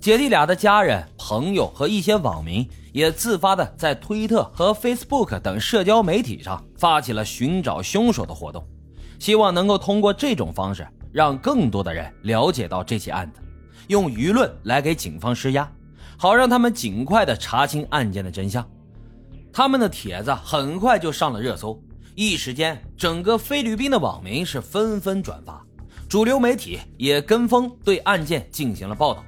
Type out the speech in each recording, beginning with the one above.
姐弟俩的家人、朋友和一些网民也自发的在推特和 Facebook 等社交媒体上发起了寻找凶手的活动，希望能够通过这种方式让更多的人了解到这起案子，用舆论来给警方施压，好让他们尽快的查清案件的真相。他们的帖子很快就上了热搜，一时间，整个菲律宾的网民是纷纷转发，主流媒体也跟风对案件进行了报道。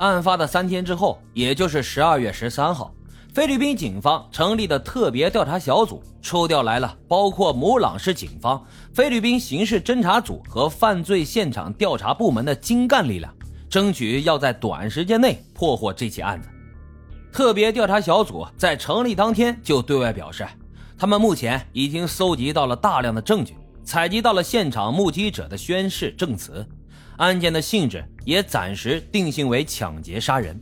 案发的三天之后，也就是十二月十三号，菲律宾警方成立的特别调查小组抽调来了包括母朗市警方、菲律宾刑事侦查组和犯罪现场调查部门的精干力量，争取要在短时间内破获这起案子。特别调查小组在成立当天就对外表示，他们目前已经搜集到了大量的证据，采集到了现场目击者的宣誓证词。案件的性质也暂时定性为抢劫杀人，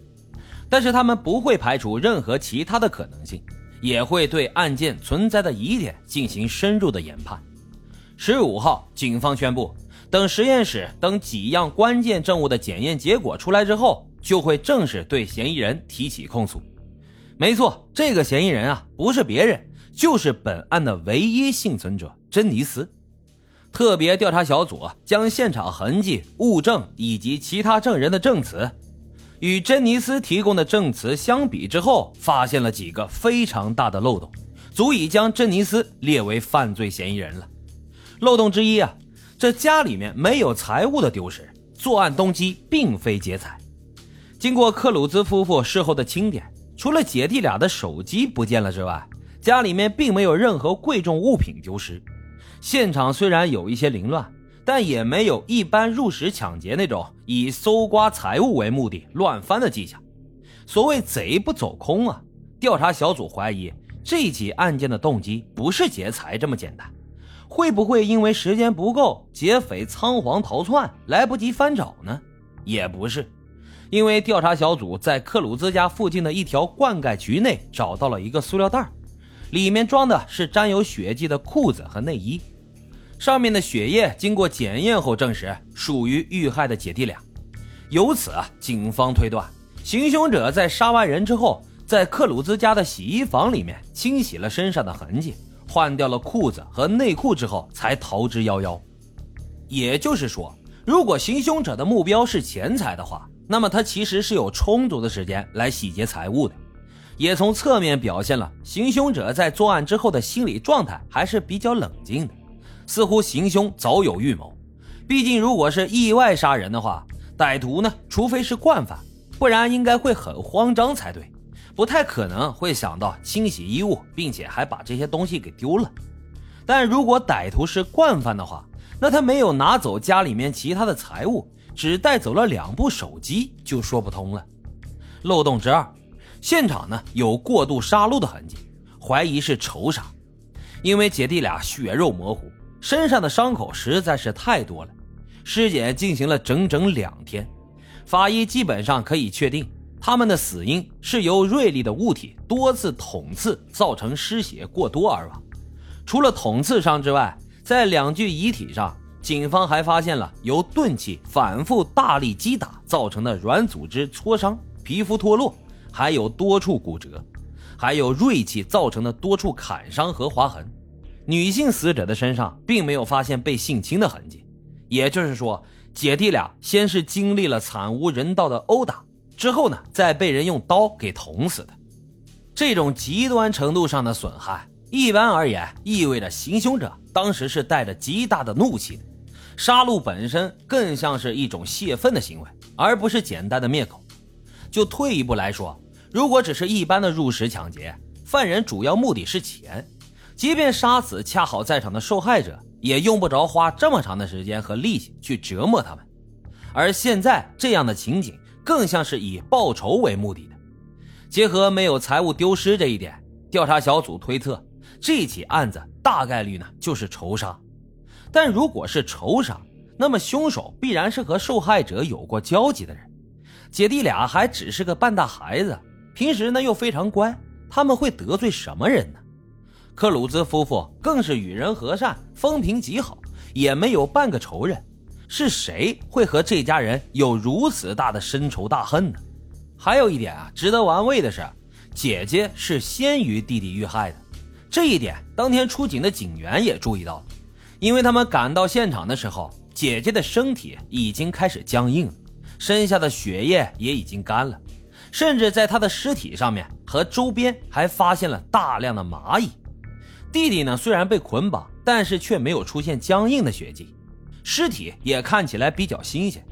但是他们不会排除任何其他的可能性，也会对案件存在的疑点进行深入的研判。十五号，警方宣布，等实验室等几样关键证物的检验结果出来之后，就会正式对嫌疑人提起控诉。没错，这个嫌疑人啊，不是别人，就是本案的唯一幸存者珍妮斯。特别调查小组将现场痕迹、物证以及其他证人的证词，与珍妮斯提供的证词相比之后，发现了几个非常大的漏洞，足以将珍妮斯列为犯罪嫌疑人了。漏洞之一啊，这家里面没有财物的丢失，作案动机并非劫财。经过克鲁兹夫妇事后的清点，除了姐弟俩的手机不见了之外，家里面并没有任何贵重物品丢失。现场虽然有一些凌乱，但也没有一般入室抢劫那种以搜刮财物为目的乱翻的迹象。所谓“贼不走空”啊，调查小组怀疑这起案件的动机不是劫财这么简单。会不会因为时间不够，劫匪仓皇逃窜，来不及翻找呢？也不是，因为调查小组在克鲁兹家附近的一条灌溉渠内找到了一个塑料袋。里面装的是沾有血迹的裤子和内衣，上面的血液经过检验后证实属于遇害的姐弟俩。由此啊，警方推断，行凶者在杀完人之后，在克鲁兹家的洗衣房里面清洗了身上的痕迹，换掉了裤子和内裤之后，才逃之夭夭。也就是说，如果行凶者的目标是钱财的话，那么他其实是有充足的时间来洗劫财物的。也从侧面表现了行凶者在作案之后的心理状态还是比较冷静的，似乎行凶早有预谋。毕竟，如果是意外杀人的话，歹徒呢，除非是惯犯，不然应该会很慌张才对，不太可能会想到清洗衣物，并且还把这些东西给丢了。但如果歹徒是惯犯的话，那他没有拿走家里面其他的财物，只带走了两部手机，就说不通了。漏洞之二。现场呢有过度杀戮的痕迹，怀疑是仇杀。因为姐弟俩血肉模糊，身上的伤口实在是太多了。尸检进行了整整两天，法医基本上可以确定，他们的死因是由锐利的物体多次捅刺造成失血过多而亡。除了捅刺伤之外，在两具遗体上，警方还发现了由钝器反复大力击打造成的软组织挫伤、皮肤脱落。还有多处骨折，还有锐器造成的多处砍伤和划痕。女性死者的身上并没有发现被性侵的痕迹，也就是说，姐弟俩先是经历了惨无人道的殴打，之后呢，再被人用刀给捅死的。这种极端程度上的损害，一般而言意味着行凶者当时是带着极大的怒气的。杀戮本身更像是一种泄愤的行为，而不是简单的灭口。就退一步来说，如果只是一般的入室抢劫，犯人主要目的是钱，即便杀死恰好在场的受害者，也用不着花这么长的时间和力气去折磨他们。而现在这样的情景，更像是以报仇为目的的。结合没有财物丢失这一点，调查小组推测，这起案子大概率呢就是仇杀。但如果是仇杀，那么凶手必然是和受害者有过交集的人。姐弟俩还只是个半大孩子，平时呢又非常乖，他们会得罪什么人呢？克鲁兹夫妇更是与人和善，风评极好，也没有半个仇人。是谁会和这家人有如此大的深仇大恨呢？还有一点啊，值得玩味的是，姐姐是先于弟弟遇害的。这一点，当天出警的警员也注意到了，因为他们赶到现场的时候，姐姐的身体已经开始僵硬了，身下的血液也已经干了，甚至在他的尸体上面和周边还发现了大量的蚂蚁。弟弟呢，虽然被捆绑，但是却没有出现僵硬的血迹，尸体也看起来比较新鲜。